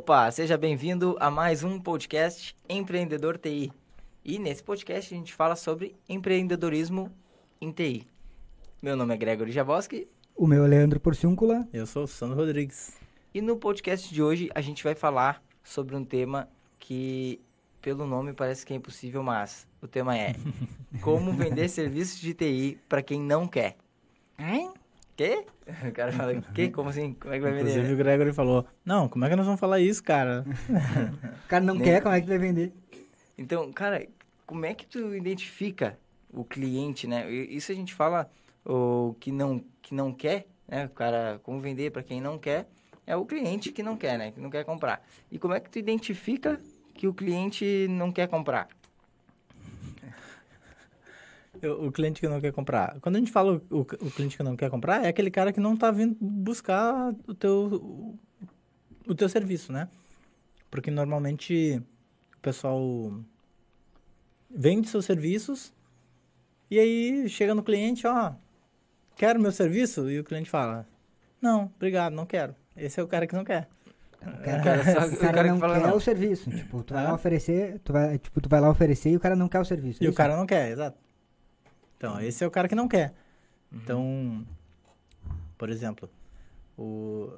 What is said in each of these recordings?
Opa, seja bem-vindo a mais um podcast Empreendedor TI. E nesse podcast a gente fala sobre empreendedorismo em TI. Meu nome é Gregory Javoski. O meu é Leandro Porciúncula. Eu sou o Sandro Rodrigues. E no podcast de hoje a gente vai falar sobre um tema que, pelo nome, parece que é impossível, mas o tema é como vender serviços de TI para quem não quer. Hein? Quê? O cara fala, quê? Como assim? Como é que vai vender? Inclusive o Gregory falou, não, como é que nós vamos falar isso, cara? o cara não Nem- quer, como é que vai vender? Então, cara, como é que tu identifica o cliente, né? Isso a gente fala o que não que não quer, né? O cara como vender para quem não quer é o cliente que não quer, né? Que não quer comprar. E como é que tu identifica que o cliente não quer comprar? O, o cliente que não quer comprar. Quando a gente fala o, o cliente que não quer comprar, é aquele cara que não tá vindo buscar o teu, o, o teu serviço, né? Porque normalmente o pessoal vende seus serviços e aí chega no cliente, ó, quero meu serviço? E o cliente fala, não, obrigado, não quero. Esse é o cara que não quer. O cara, cara só- o o cara não quer não. o serviço. Tipo, tu vai Ah. lá oferecer, tu vai, tipo, tu vai lá oferecer e o cara não quer o serviço. E é o isso? cara não quer, exato. Então, esse é o cara que não quer. Então, por exemplo, o,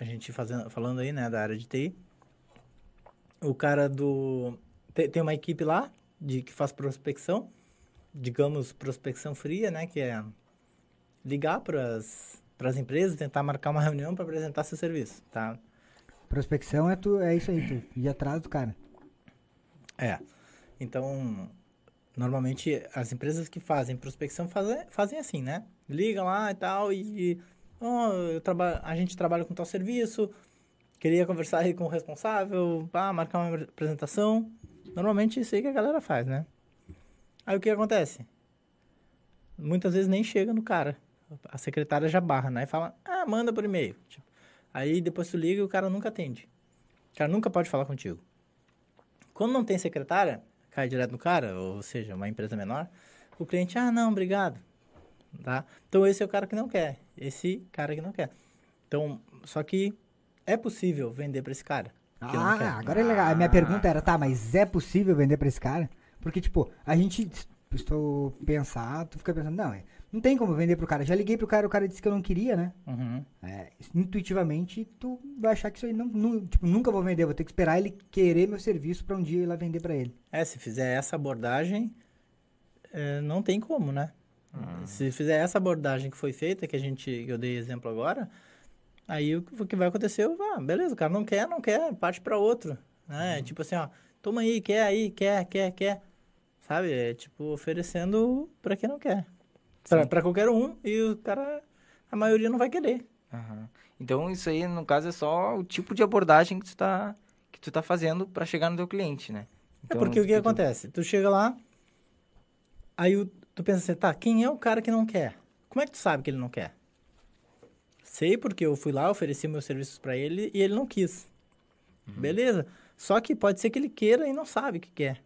a gente fazendo, falando aí, né, da área de TI, o cara do... Tem, tem uma equipe lá de, que faz prospecção, digamos, prospecção fria, né, que é ligar para as empresas, tentar marcar uma reunião para apresentar seu serviço, tá? Prospecção é, tu, é isso aí, tu ir atrás do cara. É. Então, normalmente as empresas que fazem prospecção fazem, fazem assim, né? Ligam lá e tal e ó, eu a gente trabalha com tal serviço, queria conversar aí com o responsável, pá, marcar uma apresentação. Normalmente isso aí que a galera faz, né? Aí o que acontece? Muitas vezes nem chega no cara. A secretária já barra, né? E fala, ah, manda por e-mail. Tipo, aí depois tu liga e o cara nunca atende. O cara nunca pode falar contigo. Quando não tem secretária, cai direto no cara, ou seja, uma empresa menor, o cliente, ah, não, obrigado. Tá? Então esse é o cara que não quer. Esse cara que não quer. Então, só que é possível vender para esse cara. Ah, agora é legal. A minha pergunta era, tá, mas é possível vender pra esse cara? Porque, tipo, a gente, se tu pensar, tu fica pensando, não, é, não tem como vender pro cara. Já liguei pro cara, o cara disse que eu não queria, né? Uhum. É, intuitivamente, tu vai achar que isso aí não, nu- tipo, nunca vou vender, vou ter que esperar ele querer meu serviço pra um dia eu ir lá vender pra ele. É, se fizer essa abordagem, é, não tem como, né? Se fizer essa abordagem que foi feita, que a gente, que eu dei exemplo agora, aí o, que- o que vai acontecer, ah, beleza, o cara não quer, não quer, parte para outro, né? Tipo assim, ó, toma aí, quer aí, quer, quer, quer, sabe? É tipo oferecendo para quem não quer, Pra qualquer um e o cara, a maioria não vai querer. Aham. Então isso aí, no caso, é só o tipo de abordagem que tu tá, que tu tá fazendo para chegar no teu cliente, né? É Então, porque o que tu- acontece? Tu chega lá, aí o- tu pensa assim, tá, quem é o cara que não quer? Como é que tu sabe que ele não quer? Sei porque eu fui lá, ofereci meus serviços pra ele e ele não quis. Beleza. Só que pode ser que ele queira e não sabe o que quer.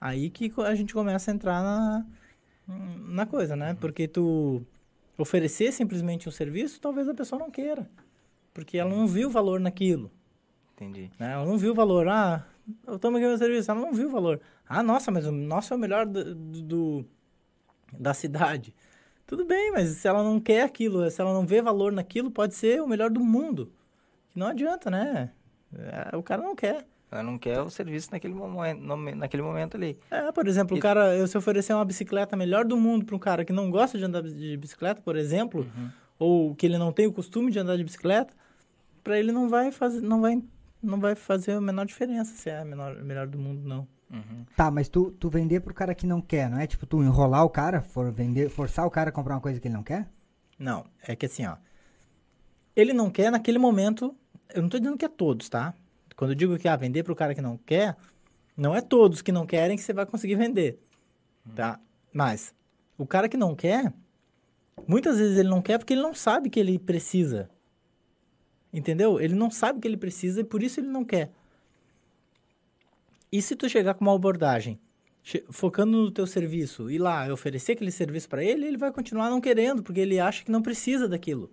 Aí que a gente começa a entrar na, na coisa, né? Porque tu oferecer simplesmente um serviço, talvez a pessoa não queira. Porque ela não viu valor naquilo. Entendi. Né? Ela não viu o valor. Ah, eu tomo aqui meu serviço. Ela não viu o valor. Ah, nossa, mas o nosso é o melhor do, do- da cidade. Tudo bem, mas se ela não quer aquilo, se ela não vê valor naquilo, pode ser o melhor do mundo. Que não adianta, né? É, o cara não quer. Ela não quer o serviço naquele momento, no- naquele momento ali. É, por exemplo, E- o cara, eu se oferecer uma bicicleta melhor do mundo para um cara que não gosta de andar de bicicleta, por exemplo, ou que ele não tem o costume de andar de bicicleta, para ele não vai fazer, não vai, não vai fazer a menor diferença se é a menor, melhor do mundo não. Uhum. Tá, mas tu, tu vender pro cara que não quer, não é? Tipo, tu enrolar o cara, for vender, forçar o cara a comprar uma coisa que ele não quer? Não, é que assim, ó. Ele não quer naquele momento. Eu não tô dizendo que é todos, tá? Quando eu digo que ah, vender pro cara que não quer, não é todos que não querem que você vai conseguir vender. Tá? Mas o cara que não quer, muitas vezes ele não quer porque ele não sabe que ele precisa. Entendeu? Ele não sabe que ele precisa e por isso ele não quer. E se tu chegar com uma abordagem focando no teu serviço e lá e oferecer aquele serviço para ele, ele vai continuar não querendo, porque ele acha que não precisa daquilo.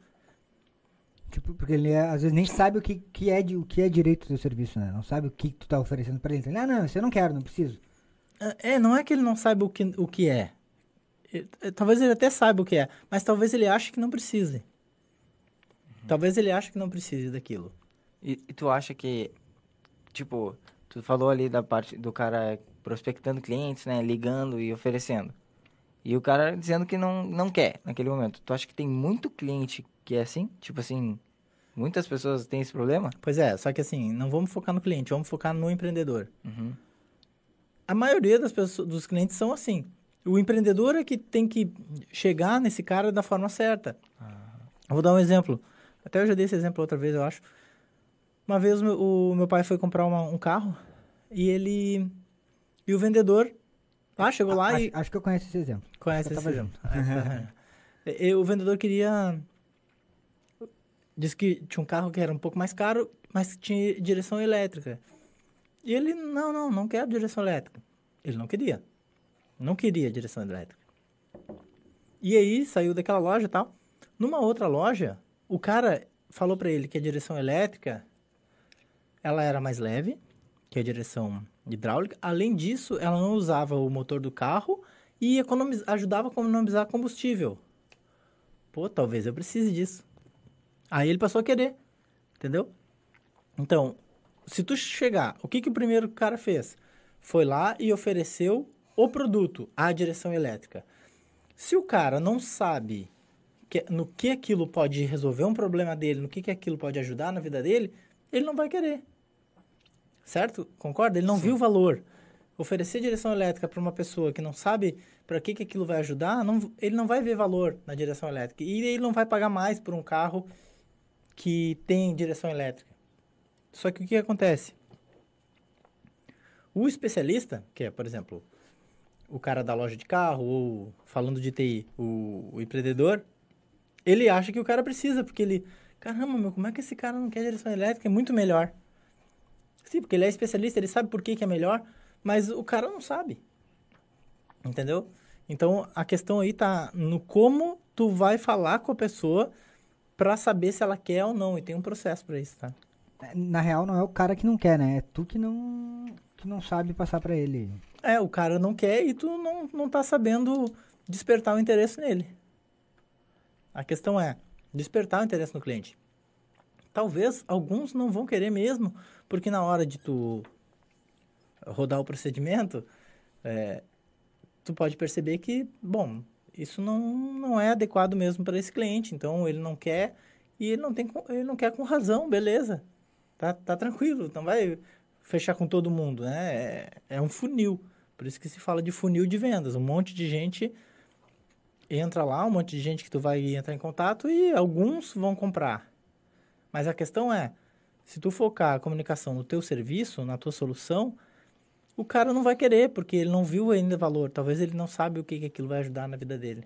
Tipo, Porque ele é- às vezes nem sabe o que, que é, de, o que é direito do teu serviço, né? Não sabe o que tu tá oferecendo pra ele. Ele, ah, não, isso eu não quero, não preciso. É, não é que ele não saiba o que, o que é. E- e- Talvez ele até saiba o que é, mas talvez ele ache que não precise. Talvez ele ache que não precise daquilo. E, e tu acha que, tipo, tu falou ali da parte do cara prospectando clientes, né? Ligando e oferecendo. E o cara dizendo que não, não quer naquele momento. Tu acha que tem muito cliente que é assim? Tipo assim, muitas pessoas têm esse problema? Pois é, só que assim, não vamos focar no cliente, vamos focar no empreendedor. Uhum. A maioria das pessoas, dos clientes são assim. O empreendedor é que tem que chegar nesse cara da forma certa. Eu vou dar um exemplo. Até eu já dei esse exemplo outra vez, eu acho. Uma vez o meu, o meu pai foi comprar uma- um carro e ele. E o vendedor lá chegou lá acho, e. acho que eu conheço esse exemplo. Conhece eu esse junto. É, e o vendedor queria. Disse que tinha um carro que era um pouco mais caro, mas tinha direção elétrica. E ele, não, não, não quero direção elétrica. Ele não queria. Não queria direção elétrica. E aí saiu daquela loja e tal. Numa outra loja, o cara falou pra ele que a direção elétrica ela era mais leve que a direção hidráulica. Além disso, ela não usava o motor do carro e economiz... ajudava a economizar combustível. Pô, talvez eu precise disso. Aí ele passou a querer, entendeu? Então, se tu chegar, o que, que o primeiro cara fez? Foi lá e ofereceu o produto, a direção elétrica. Se o cara não sabe que- no que aquilo pode resolver um problema dele, no que, que aquilo pode ajudar na vida dele, ele não vai querer. Certo? Concorda? Ele não viu o valor. Oferecer direção elétrica para uma pessoa que não sabe para que, que aquilo vai ajudar, não- ele não vai ver valor na direção elétrica. E ele não vai pagar mais por um carro que tem direção elétrica. Só que o que acontece? O especialista, que é, por exemplo, o cara da loja de carro, ou falando de TI, o, o empreendedor, ele acha que o cara precisa, porque ele, caramba, meu, como é que esse cara não quer direção elétrica? É muito melhor. Sim, porque ele é especialista, ele sabe por que, que é melhor, mas o cara não sabe. Entendeu? Então, a questão aí tá no como tu vai falar com a pessoa pra saber se ela quer ou não. E tem um processo pra isso, tá? Na real, não é o cara que não quer, né? É tu que não, que não sabe passar pra ele. É, o cara não quer e tu não, não tá sabendo despertar o interesse nele. A questão é despertar o interesse no cliente. Talvez alguns não vão querer mesmo, porque na hora de tu rodar o procedimento, é, tu pode perceber que, bom, isso não, não é adequado mesmo para esse cliente, então ele não quer e ele não, tem, ele não quer com razão, beleza. Tá, tá tranquilo, não vai fechar com todo mundo, né? É, é um funil. Por isso que se fala de funil de vendas. Um monte de gente entra lá, um monte de gente que tu vai entrar em contato e alguns vão comprar. Mas a questão é, se tu focar a comunicação no teu serviço, na tua solução, o cara não vai querer, porque ele não viu ainda valor. Talvez ele não sabe o que, que aquilo vai ajudar na vida dele.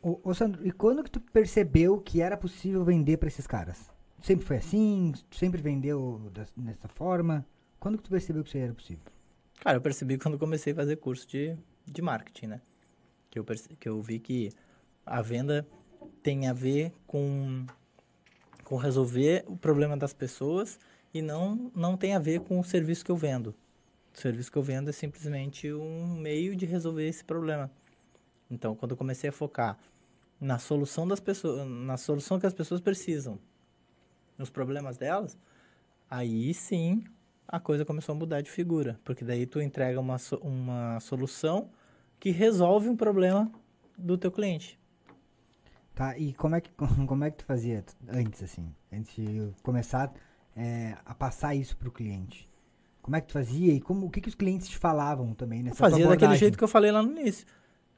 Ô, ô, Sandro, e quando que tu percebeu que era possível vender pra esses caras? Sempre foi assim? Sempre vendeu das- dessa forma? Quando que tu percebeu que isso era possível? Cara, eu percebi quando comecei a fazer curso de, de marketing, né? Que eu, perce- que eu vi que a venda tem a ver com, com resolver o problema das pessoas e não, não tem a ver com o serviço que eu vendo. O serviço que eu vendo é simplesmente um meio de resolver esse problema. Então, quando eu comecei a focar na solução das pessoas, na solução que as pessoas precisam, nos problemas delas, aí sim a coisa começou a mudar de figura, porque daí tu entrega uma, uma solução que resolve um problema do teu cliente. Tá, e como é que, como é que tu fazia antes, assim? Antes de começar é, a passar isso pro cliente? Como é que tu fazia e como, o que, que os clientes te falavam também Eu nessa fazia tua daquele jeito que eu falei lá no início.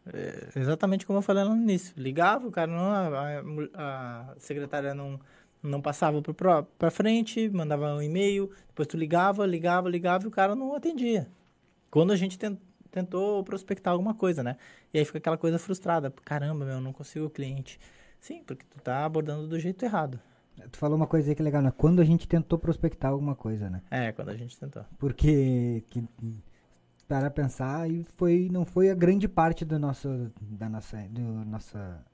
É, exatamente como eu falei lá no início. Ligava, o cara não, a, a- a secretária não, não passava pra frente, mandava um e-mail, depois tu ligava, ligava, ligava e o cara não atendia. Quando a gente ten- tentou prospectar alguma coisa, né? E aí fica aquela coisa frustrada. Caramba, meu, não consigo o cliente. Sim, porque tu tá abordando do jeito errado. Tu falou uma coisa aí que é legal, né? Quando a gente tentou prospectar alguma coisa, né? É, quando a gente tentou. Porque que, para pensar e foi não foi a grande parte do nosso da nossa do nossa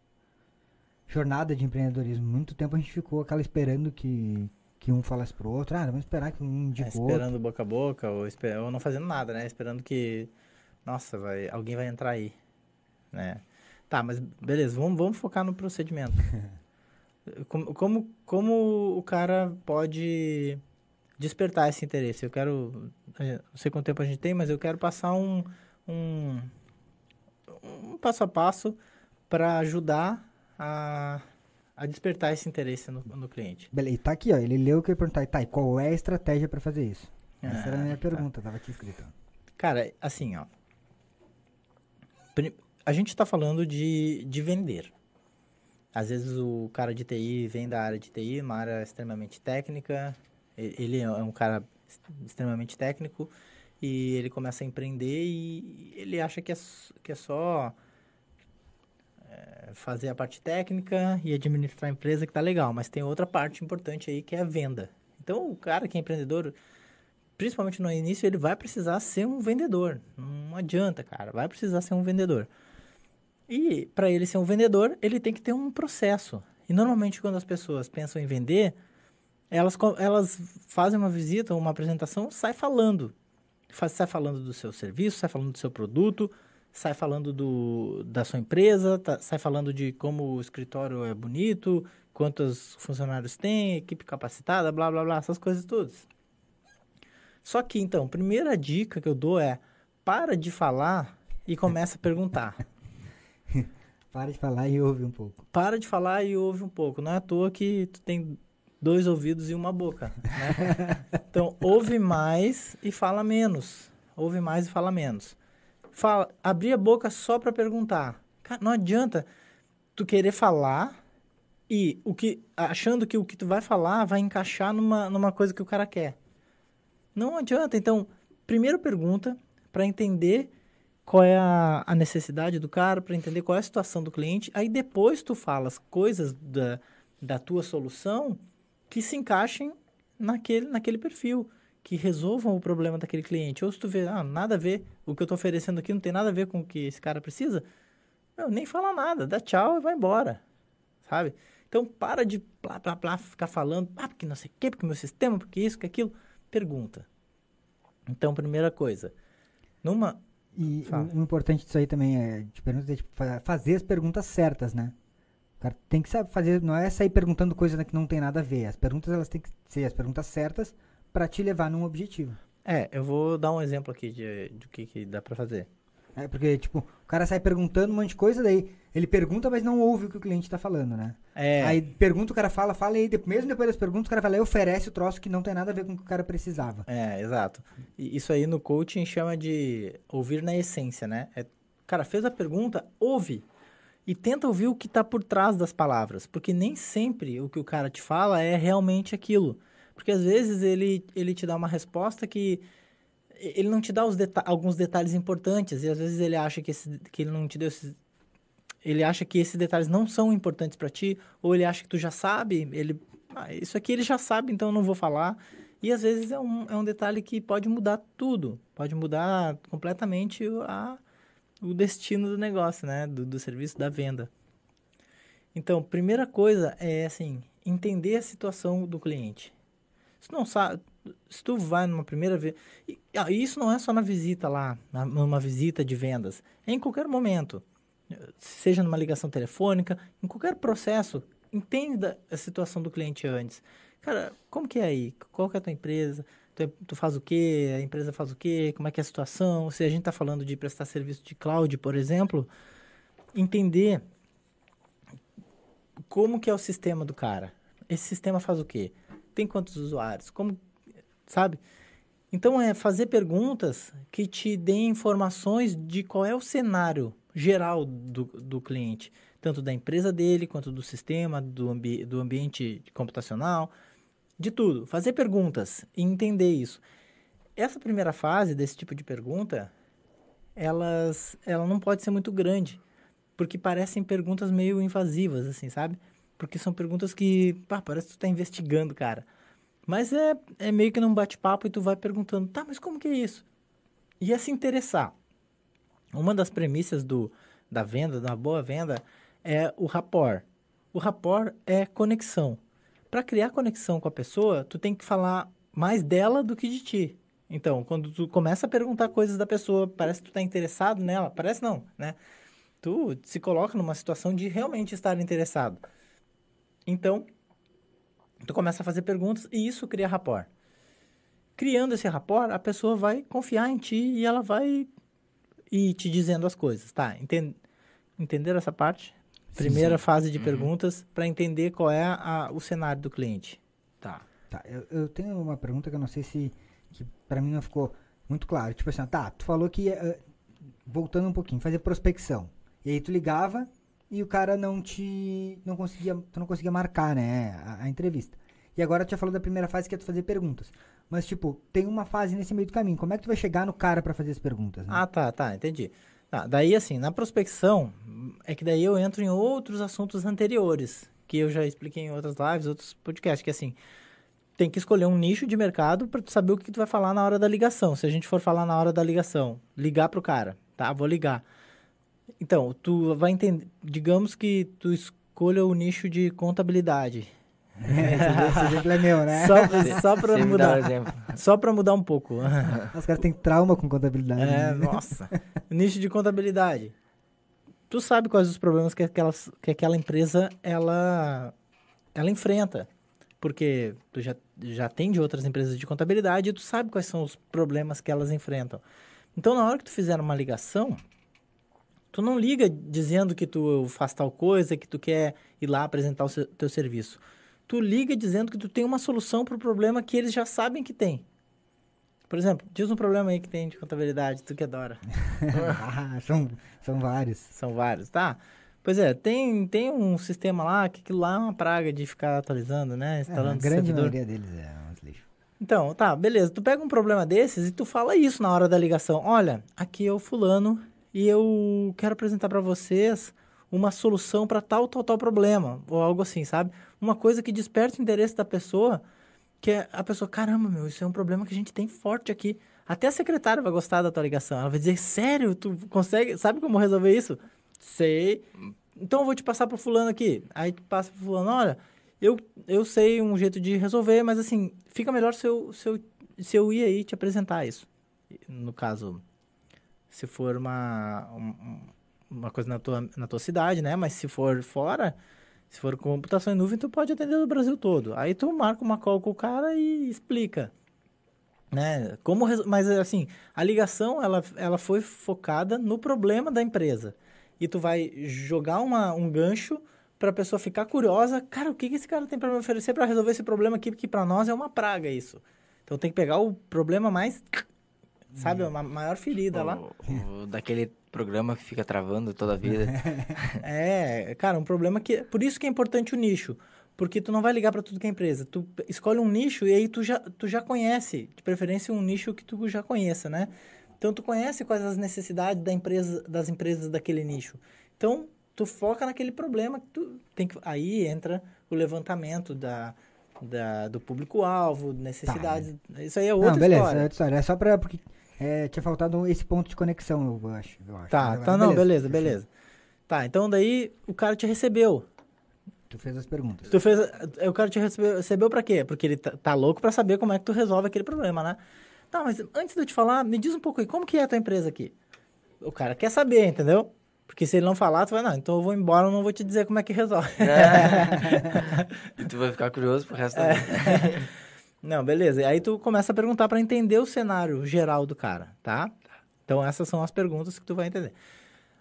jornada de empreendedorismo. Muito tempo a gente ficou aquela esperando que, que um falasse pro outro, ah, vamos esperar que um É, indique o outro. esperando boca a boca, ou, esper- ou não fazendo nada, né? Esperando que, nossa, vai, alguém vai entrar aí, né? Tá, mas beleza, vamos, vamos focar no procedimento. como, como, como o cara pode despertar esse interesse? Eu quero, não sei quanto tempo a gente tem, mas eu quero passar um, um, um passo a passo para ajudar a, a despertar esse interesse no, no cliente. Beleza, e tá aqui, ó. Ele leu o que eu ia perguntar. Tá, e qual é a estratégia pra fazer isso? Essa era a minha Ah, tá. pergunta, tava aqui escrito. Cara, assim, ó. A gente tá falando de, de vender. Às vezes o cara de TI vem da área de TI, uma área extremamente técnica. Ele é um cara ex- extremamente técnico e ele começa a empreender e ele acha que é, que é só é, fazer a parte técnica e administrar a empresa que tá legal. Mas tem outra parte importante aí que é a venda. Então o cara que é empreendedor, principalmente no início, ele vai precisar ser um vendedor. Não adianta, cara. Vai precisar ser um vendedor. E para ele ser um vendedor, ele tem que ter um processo. E normalmente quando as pessoas pensam em vender, elas, elas fazem uma visita, uma apresentação, sai falando. Faz, sai falando do seu serviço, sai falando do seu produto, sai falando do, da sua empresa, tá- sai falando de como o escritório é bonito, quantos funcionários tem, equipe capacitada, blá blá blá, essas coisas todas. Só que então, primeira dica que eu dou é para de falar e começa a perguntar. Para de falar e ouve um pouco. Para de falar e ouve um pouco. Não é à toa que tu tem dois ouvidos e uma boca, né? Então, ouve mais e fala menos. Ouve mais e fala menos. Fala, abrir a boca só para perguntar. Cara, não adianta tu querer falar e o que achando que o que tu vai falar vai encaixar numa, numa coisa que o cara quer. Não adianta. Então, primeiro pergunta para entender qual é a, a necessidade do cara, para entender qual é a situação do cliente. Aí depois tu fala as coisas da, da tua solução que se encaixem naquele, naquele perfil, que resolvam o problema daquele cliente. Ou se tu vê, ah, nada a ver, o que eu estou oferecendo aqui não tem nada a ver com o que esse cara precisa, meu, nem fala nada, dá tchau e vai embora, sabe? Então, para de blá, blá, blá, ficar falando, ah, porque não sei o quê, porque meu sistema, porque isso, que aquilo. Pergunta. Então, primeira coisa, numa... E Fala. o, o importante disso aí também é de perguntas, é, tipo, fa- fazer as perguntas certas, né? O cara tem que saber fazer, não é sair perguntando coisa que não tem nada a ver. As perguntas elas têm que ser as perguntas certas pra te levar num objetivo. É, eu vou dar um exemplo aqui de, de que, que dá pra fazer. É, porque, tipo, o cara sai perguntando um monte de coisa, daí ele pergunta, mas não ouve o que o cliente tá falando, né? É, Aí pergunta, o cara fala, fala, e aí, mesmo depois das perguntas, o cara vai lá e oferece o troço que não tem nada a ver com o que o cara precisava. É, exato. E isso aí no coaching chama de ouvir na essência, né? É, cara, fez a pergunta, ouve. E tenta ouvir o que está por trás das palavras. Porque nem sempre o que o cara te fala é realmente aquilo. Porque às vezes ele, ele te dá uma resposta que ele não te dá deta alguns detalhes importantes. E às vezes ele acha que, esse, que ele não te deu esses. Ele acha que esses detalhes não são importantes para ti, ou ele acha que tu já sabe, ele, ah, isso aqui ele já sabe, então eu não vou falar. E às vezes é um, é um detalhe que pode mudar tudo, pode mudar completamente a, o destino do negócio, né? Do, do serviço, da venda. Então, primeira coisa é assim, entender a situação do cliente. Se não sabe, se tu vai numa primeira vez, e ah, isso não é só na visita lá, numa visita de vendas, é em qualquer momento, seja numa ligação telefônica, em qualquer processo, entenda a situação do cliente antes. Cara, como que é aí? Qual que é a tua empresa? Tu, é- tu faz o quê? A empresa faz o quê? Como é que é a situação? Se a gente está falando de prestar serviço de cloud, por exemplo, entender como que é o sistema do cara. Esse sistema faz o quê? Tem quantos usuários? Como, sabe? Então é fazer perguntas que te deem informações de qual é o cenário geral do, do cliente, tanto da empresa dele, quanto do sistema, do, ambi do ambiente computacional, de tudo. Fazer perguntas e entender isso. Essa primeira fase desse tipo de pergunta, elas, ela não pode ser muito grande, porque parecem perguntas meio invasivas, assim, sabe? Porque são perguntas que, pá, parece que tu tá investigando, cara. Mas é, é meio que num bate-papo e tu vai perguntando, tá, mas como que é isso? E é se interessar. Uma das premissas do, da venda, da boa venda, é o rapport. O rapport é conexão. Para criar conexão com a pessoa, tu tem que falar mais dela do que de ti. Então, quando tu começa a perguntar coisas da pessoa, parece que tu tá interessado nela, parece não, né? Tu se coloca numa situação de realmente estar interessado. Então, tu começa a fazer perguntas e isso cria rapport. Criando esse rapport, a pessoa vai confiar em ti e ela vai ir te dizendo as coisas, tá? Entend... Entenderam essa parte? Primeira sim. fase de Uhum. perguntas para entender qual é a- o cenário do cliente. Tá. Tá, eu, eu tenho uma pergunta que eu não sei se. que pra mim não ficou muito claro. Tipo assim, tá, tu falou que. eh, voltando um pouquinho, fazer prospecção. E aí tu ligava e o cara não te. não conseguia. Tu não conseguia marcar, né? A, a entrevista. E agora tu já falou da primeira fase que é tu fazer perguntas. Mas, tipo, tem uma fase nesse meio do caminho. Como é que tu vai chegar no cara pra fazer as perguntas? Né? Ah, tá, tá, entendi. Tá, daí, assim, na prospecção, é que daí eu entro em outros assuntos anteriores, que eu já expliquei em outras lives, outros podcasts, que assim, tem que escolher um nicho de mercado para tu saber o que tu vai falar na hora da ligação. Se a gente for falar na hora da ligação, ligar pro cara, tá? Vou ligar. Então, tu vai entender, digamos que tu escolha o nicho de contabilidade. esse exemplo é meu, né? Só, só Você um mudar, exemplo. só para mudar um pouco. Os caras têm trauma com contabilidade. É, né? nossa. Nicho de contabilidade. Tu sabe quais os problemas que aquela, que aquela empresa ela, ela enfrenta. Porque tu já, já tem de outras empresas de contabilidade e tu sabe quais são os problemas que elas enfrentam. Então, na hora que tu fizer uma ligação, tu não liga dizendo que tu faz tal coisa, que tu quer ir lá apresentar o seu, teu serviço. Tu liga dizendo que tu tem uma solução para o problema que eles já sabem que tem. Por exemplo, diz um problema aí que tem de contabilidade, tu que adora. ah, são, são vários. São vários, tá? Pois é, tem, tem um sistema lá que aquilo lá é uma praga de ficar atualizando, né? É, a Instalando grande servidor. maioria deles é uns lixos. Então, tá, beleza. Tu pega um problema desses e tu fala isso na hora da ligação. Olha, aqui é o fulano e eu quero apresentar pra vocês uma solução pra tal, tal, tal problema. Ou algo assim, sabe? Uma coisa que desperte o interesse da pessoa, que é a pessoa, caramba, meu, isso é um problema que a gente tem forte aqui. Até a secretária vai gostar da tua ligação. Ela vai dizer, sério, tu consegue, sabe como resolver isso? Sei. Então eu vou te passar pro fulano aqui. Aí tu passa pro fulano, olha, eu, eu sei um jeito de resolver, mas assim, fica melhor se eu, se eu, se eu ir aí te apresentar isso. No caso, se for uma, um- uma coisa na tua, na tua cidade, né? Mas se for fora, se for computação em nuvem, tu pode atender do Brasil todo. Aí tu marca uma call com o cara e explica. Né? Como, mas assim, a ligação ela, ela foi focada no problema da empresa. E tu vai jogar uma, um gancho para a pessoa ficar curiosa. Cara, o que, que esse cara tem para me oferecer para resolver esse problema aqui? Porque para nós é uma praga isso. Então tem que pegar o problema mais. Sabe, uma maior ferida lá. O, o daquele programa que fica travando toda a vida. É, cara, um problema que. Por isso que é importante o nicho. Porque tu não vai ligar para tudo que é empresa. Tu escolhe um nicho e aí tu já, tu já conhece. De preferência, um nicho que tu já conheça, né? Então, tu conhece quais as necessidades da empresa, das empresas daquele nicho. Então, tu foca naquele problema que tu tem que. Aí entra o levantamento da, da, do público-alvo, necessidades. Isso aí é outra não, beleza, história. é outra história. É só pra. Porque é, tinha faltado esse ponto de conexão, eu acho. Eu acho. Tá, Mas tá, não, beleza, beleza. Tá, então daí o cara te recebeu. Tu fez as perguntas. Tu fez. O cara te recebeu, recebeu pra quê? Porque ele tá, tá louco pra saber como é que tu resolve aquele problema, né? Tá, mas antes de eu te falar, me diz um pouco aí, como que é a tua empresa aqui? O cara quer saber, entendeu? Porque se ele não falar, tu vai, não, então eu vou embora, eu não vou te dizer como é que resolve. e tu vai ficar curioso pro resto É. da vida. Não, beleza. E aí tu começa a perguntar pra entender o cenário geral do cara, tá? Então essas são as perguntas que tu vai entender.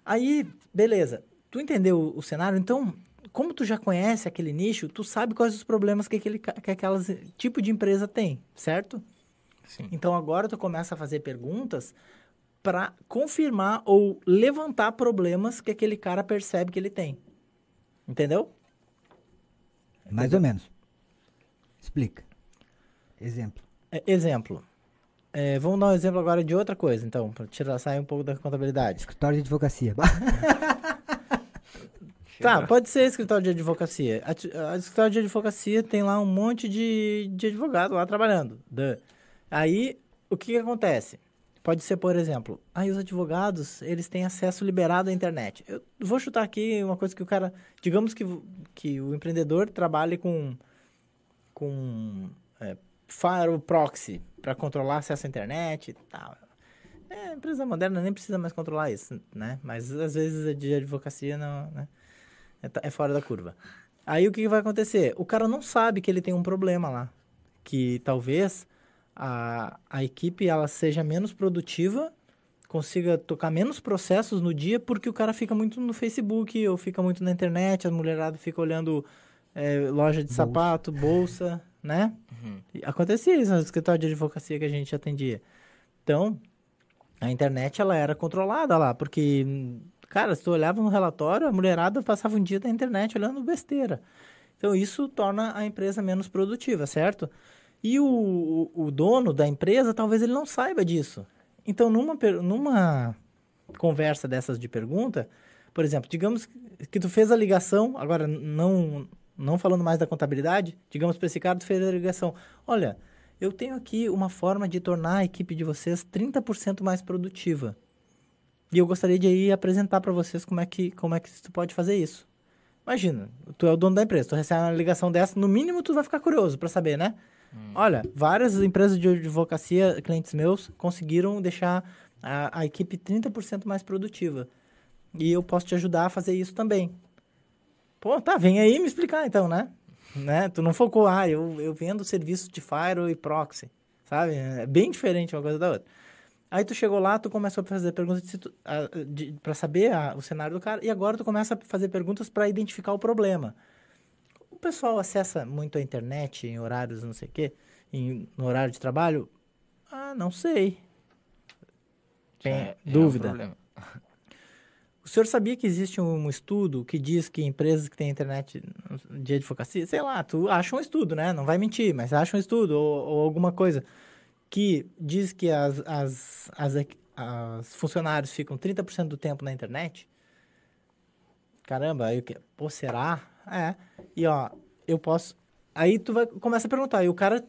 Aí, beleza. Tu entendeu o, cenário? Então, como tu já conhece aquele nicho, tu sabe quais os problemas que aquele que aquelas tipo de empresa tem, certo? Sim. Então agora tu começa a fazer perguntas para confirmar ou levantar problemas que aquele cara percebe que ele tem. Entendeu? Mais ou menos. Explica. Exemplo. É, exemplo. É, vamos dar um exemplo agora de outra coisa, então, para tirar sair um pouco da contabilidade. Escritório de advocacia. Tá, pode ser escritório de advocacia. A, a escritório de advocacia tem lá um monte de, de advogado lá trabalhando. Duh. Aí, o que, que acontece? Pode ser, por exemplo, aí os advogados, eles têm acesso liberado à internet. Eu vou chutar aqui uma coisa que o cara, digamos que, que o empreendedor trabalhe com com firewall proxy para controlar acesso à internet e tal. É, a empresa moderna nem precisa mais controlar isso, né? Mas às vezes a de advocacia não, né? é, é fora da curva. Aí o que, que vai acontecer? O cara não sabe que ele tem um problema lá, que talvez a, a equipe ela seja menos produtiva, consiga tocar menos processos no dia, porque o cara fica muito no Facebook ou fica muito na internet, a mulherada fica olhando é, loja de bolsa. sapato, bolsa, né? Uhum. Acontecia isso no escritório de advocacia que a gente atendia. Então, a internet ela era controlada lá, porque, cara, se tu olhava no relatório, a mulherada passava um dia na internet olhando besteira. Então, isso torna a empresa menos produtiva, certo? E o, o dono da empresa, talvez ele não saiba disso. Então, numa, numa conversa dessas de pergunta, por exemplo, digamos que tu fez a ligação, agora não, não falando mais da contabilidade, digamos para esse cara, tu fez a ligação. Olha, eu tenho aqui uma forma de tornar a equipe de vocês 30% mais produtiva. E eu gostaria de ir apresentar para vocês como é que como é que tu pode fazer isso. Imagina, tu é o dono da empresa, tu recebe uma ligação dessa, no mínimo tu vai ficar curioso para saber, né? Hum. Olha, várias empresas de advocacia, clientes meus, conseguiram deixar a, a equipe 30% mais produtiva. E eu posso te ajudar a fazer isso também. Pô, tá, vem aí me explicar então, né? né? Tu não focou, ah, eu, eu vendo serviço de firewall e proxy, sabe? É bem diferente uma coisa da outra. Aí tu chegou lá, tu começou a fazer perguntas para saber a, o cenário do cara, e agora tu começa a fazer perguntas para identificar o problema o pessoal acessa muito a internet em horários não sei o quê, em, no horário de trabalho? Ah, não sei. Tem é, dúvida. É um o senhor sabia que existe um estudo que diz que empresas que têm internet de advocacia, sei lá, tu acha um estudo, né? Não vai mentir, mas acha um estudo ou, ou alguma coisa que diz que as, as, as, as funcionários ficam 30% do tempo na internet? Caramba, aí o que? Pô, será? É. E ó, eu posso. Aí tu vai começa a perguntar. E o cara.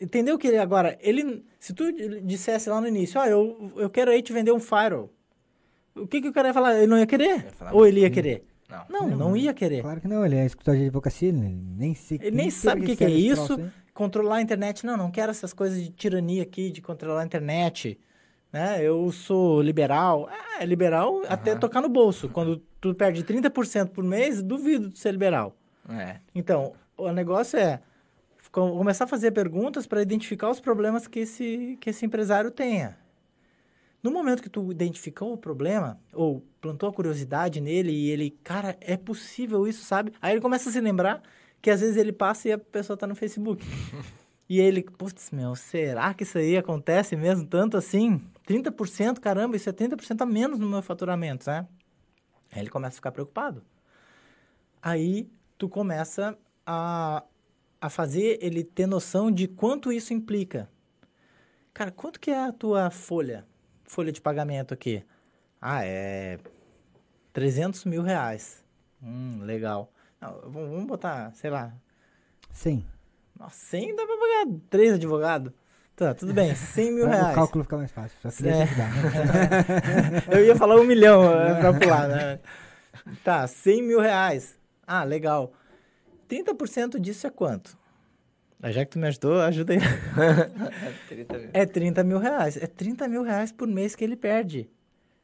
Entendeu que ele agora. Ele. Se tu dissesse lá no início, ó, eu, eu quero aí te vender um firewall. O que, que o cara ia falar? Ele não ia querer? Ia falar, Ou ele ia querer? Não. Não, não, não ia querer. Claro que não, ele é escritório de advocacia, nem sei. Ele nem, nem sabe o que, que, é isso. Troço, controlar a internet. Não, não quero essas coisas de tirania aqui, de controlar a internet. Né? Eu sou liberal. Ah, é liberal uhum. até tocar no bolso. Quando tu perde 30% por mês, duvido de ser liberal. É. Então, o negócio é começar a fazer perguntas para identificar os problemas que esse, que esse empresário tenha. No momento que tu identificou o problema, ou plantou a curiosidade nele e ele, cara, é possível isso, sabe? Aí ele começa a se lembrar que às vezes ele passa e a pessoa tá no Facebook. e ele, putz, meu, será que isso aí acontece mesmo tanto assim? 30%, caramba, isso é 30% a menos no meu faturamento, né? Aí ele começa a ficar preocupado. Aí tu começa a, a fazer ele ter noção de quanto isso implica. Cara, quanto que é a tua folha? Folha de pagamento aqui? Ah, é 300 mil reais. Hum, legal. Não, vamos botar, sei lá. 100. Nossa, 100 dá pra pagar três advogados. Tá, tudo bem, 100 mil reais. O cálculo fica mais fácil, queria é. Eu ia falar um milhão é, pra pular, né? Tá, 100 mil reais. Ah, legal. 30% disso é quanto? Já que tu me ajudou, ajuda aí. é 30 mil reais. É 30 mil reais por mês que ele perde.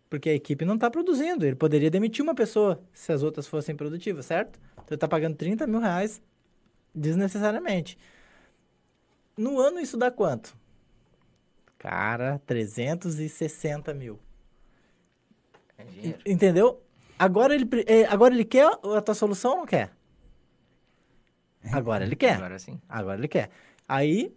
Porque a equipe não está produzindo. Ele poderia demitir uma pessoa se as outras fossem produtivas, certo? Então ele está pagando 30 mil reais desnecessariamente. No ano isso dá quanto? Cara, 360 mil. É Entendeu? Agora ele, é, agora ele quer a tua solução ou não quer? Agora ele quer. Agora sim. Agora ele quer. Aí,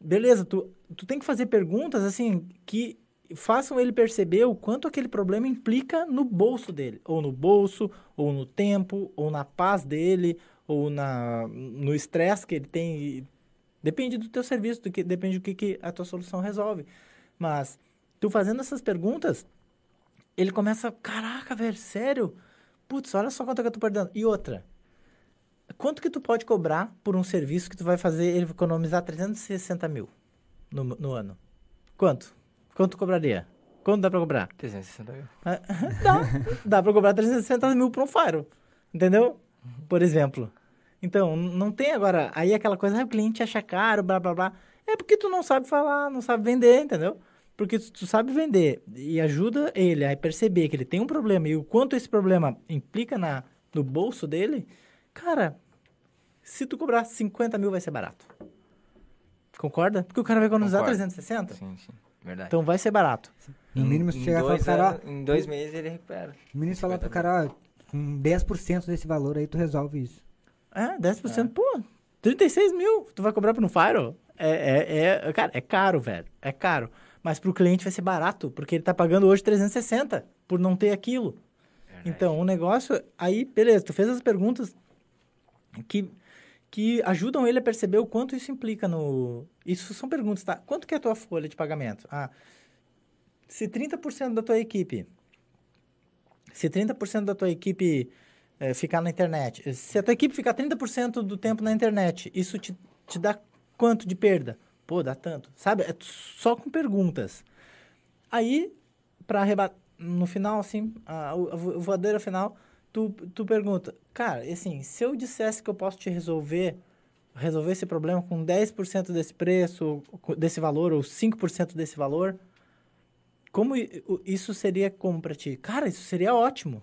beleza, tu, tu tem que fazer perguntas assim que façam ele perceber o quanto aquele problema implica no bolso dele. Ou no bolso, ou no tempo, ou na paz dele, ou na, no estresse que ele tem. Depende do teu serviço, do que, depende do que, que a tua solução resolve. Mas, tu fazendo essas perguntas, ele começa, caraca, velho, sério? Putz, olha só quanto que eu tô perdendo. E outra, quanto que tu pode cobrar por um serviço que tu vai fazer ele economizar 360 mil no, no ano? Quanto? Quanto cobraria? Quanto dá pra cobrar? 360 mil. Ah, Dá, dá pra cobrar 360 mil por um Fire. Entendeu? Por exemplo. Então, não tem agora. Aí aquela coisa, ah, o cliente acha caro, blá blá blá. É porque tu não sabe falar, não sabe vender, entendeu? Porque tu, tu sabe vender e ajuda ele a perceber que ele tem um problema e o quanto esse problema implica na, no bolso dele, cara, se tu cobrar 50 mil vai ser barato. Concorda? Porque o cara vai economizar Concordo. 360. Sim, sim. Verdade. Então vai ser barato. No mínimo, se em, chegar e falar cara, em dois meses ele recupera. no mínimo se falar pro 50 cara, com 10% desse valor aí tu resolve isso. É, 10%, pô, 36 mil, tu vai cobrar pro Fire? É, é, é, cara, é caro, velho, é caro. Mas pro cliente vai ser barato, porque ele tá pagando hoje 360 por não ter aquilo. Então, o negócio, aí, beleza, tu fez as perguntas que, que ajudam ele a perceber o quanto isso implica no... Isso são perguntas, tá? Quanto que é a tua folha de pagamento? Ah, se 30% da tua equipe... Se 30% da tua equipe eh, ficar na internet... Se a tua equipe ficar 30% do tempo na internet, isso te, te dá quanto de perda? Pô, dá tanto. Sabe? É só com perguntas. Aí, para arrebatar, no final, assim, a, a vo- voadeira final, tu, tu pergunta, cara, assim, se eu dissesse que eu posso te resolver, resolver esse problema com 10% desse preço, desse valor, ou 5% desse valor, como isso seria como pra ti? Cara, isso seria ótimo,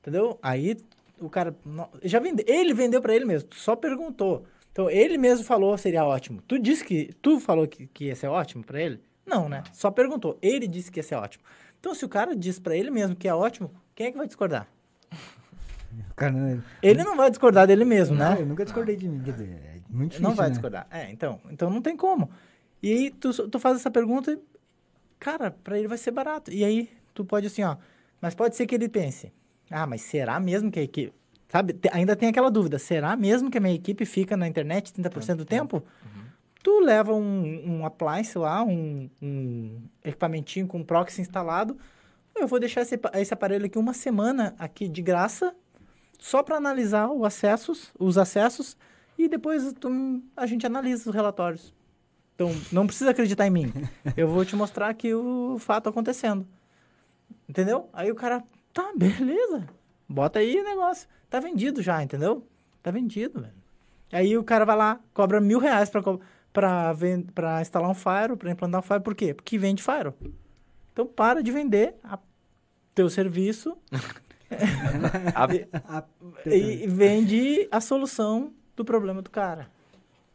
entendeu? Aí, o cara, já vende, ele vendeu pra ele mesmo, só perguntou. Então, ele mesmo falou seria ótimo. Tu disse que, tu falou que, que ia ser ótimo pra ele? Não, né? Só perguntou. Ele disse que ia ser ótimo. Então, se o cara diz pra ele mesmo que é ótimo, quem é que vai discordar? Cara não, Ele não vai discordar dele mesmo, não, né? eu nunca discordei de mim, quer dizer, é muito difícil, Não vai né? discordar. É, então, então não tem como. E aí tu, tu faz essa pergunta e, cara, pra ele vai ser barato. E aí tu pode assim, ó, mas pode ser que ele pense, ah, mas será mesmo que a equipe, sabe, te- ainda tem aquela dúvida, será mesmo que a minha equipe fica na internet 30% do tempo? Tu leva um, um appliance lá, um, um equipamentinho com proxy instalado, eu vou deixar esse, esse aparelho aqui uma semana aqui de graça, só para analisar os acessos, os acessos e depois tu- a gente analisa os relatórios. Então, não precisa acreditar em mim. Eu vou te mostrar aqui o fato acontecendo. Entendeu? Aí o cara, tá, beleza. Bota aí o negócio. Tá vendido já, entendeu? Tá vendido, velho. Aí o cara vai lá, cobra mil reais pra, pra, pra instalar um Fire, pra implantar um Fire. Por quê? Porque vende Fire. Então, para de vender a teu serviço A- A- e vende a solução do problema do cara.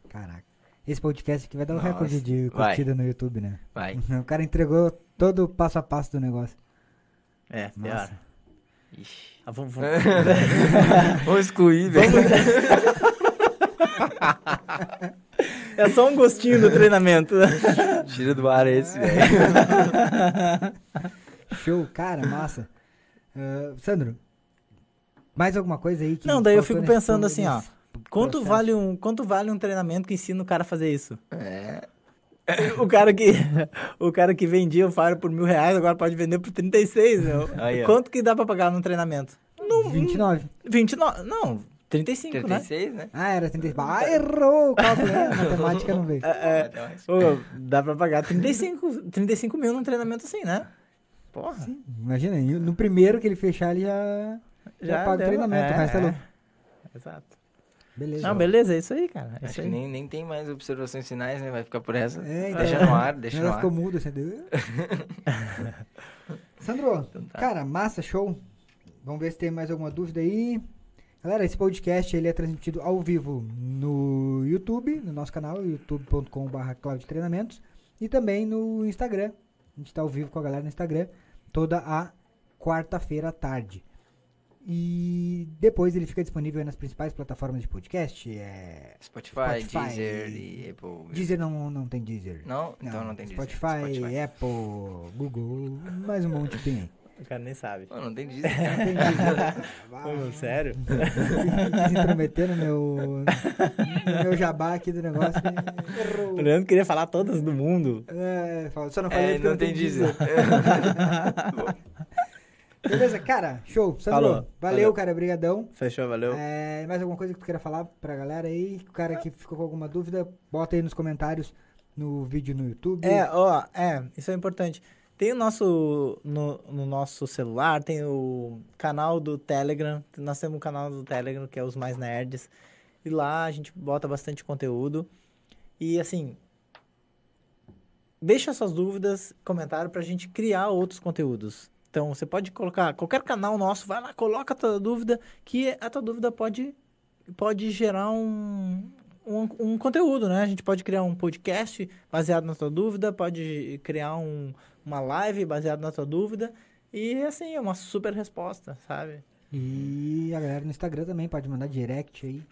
Caraca. Esse podcast aqui vai dar um Nossa, recorde de vai. curtida no YouTube, né? Vai. O cara entregou todo o passo a passo do negócio. É, pior. Nossa. Ixi. Ah, vamos, vamos. Vou excluir, velho. É só um gostinho do treinamento. Tira do ar esse, velho. Show, cara, massa. Ah, Sandro, mais alguma coisa aí que Não, daí eu fico pensando assim, ó. Quanto processo? vale, um, quanto vale um treinamento que ensina o cara a fazer isso? É. O cara que, o cara que vendia o Fire por mil reais agora pode vender por 36, meu. Aí, ó. Quanto que dá pra pagar num treinamento? No, 29. 29, não, 35, né? 36, né? Ah, era 35. Ah, errou o cálculo. né? A matemática não veio. É. Ô, dá pra pagar 35, 35 mil num treinamento assim, né? Porra. Imagina, e no primeiro que ele fechar, ele já, já, paga deu. o treinamento. o resto é louco. Exato. Beleza. Não, beleza, é isso aí, cara. É Acho isso que aí. nem, nem tem mais observações finais, né? Vai ficar por essa. É, então. Deixa no ar, deixa Ela no ar. ficou mudo assim. deu. Sandro, tá. cara, massa, show. Vamos ver se tem mais alguma dúvida aí. Galera, esse podcast ele é transmitido ao vivo no YouTube, no nosso canal, youtube.com.br Treinamentos e também no Instagram. A gente está ao vivo com a galera no Instagram toda a quarta-feira à tarde. E depois ele fica disponível nas principais plataformas de podcast. É... Spotify, Spotify. Deezer e Apple. Deezer não, não tem Deezer. Não? Então não tem Deezer. Spotify, Apple, Google, mais um monte tem aí. O cara nem sabe. Pô, não tem. Não. Ô, sério? Quis intrometer no meu, no meu jabá aqui do negócio. Errou. O Leandro queria falar todas do mundo. É, só não falei É, porque não tem Deezer. Beleza, cara, show. Sandro, Falou. valeu, Valeu. cara, brigadão. Fechou, valeu. É, mais alguma coisa que tu queira falar pra galera aí? O cara que ficou com alguma dúvida, bota aí nos comentários no vídeo no YouTube. É, ó, é, isso é importante. Tem o nosso, no, no nosso celular, tem o canal do Telegram, nós temos um canal do Telegram, que é os mais nerds, e lá a gente bota bastante conteúdo, e assim, deixa suas dúvidas, comentário pra gente criar outros conteúdos. Então, você pode colocar, qualquer canal nosso, vai lá, coloca a tua dúvida, que a tua dúvida pode, pode gerar um, um, um conteúdo, né? A gente pode criar um podcast baseado na tua dúvida, pode criar um, uma live baseado na tua dúvida, e assim, é uma super resposta, sabe? E a galera no Instagram também pode mandar direct aí.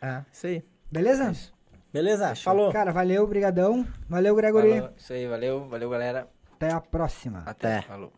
É, isso aí. Beleza? Isso. Beleza? Fechou. Falou. Cara, valeu, brigadão. Valeu, Gregory. Falou. Isso aí, valeu, valeu, galera. Até a próxima. Até. Até. Falou.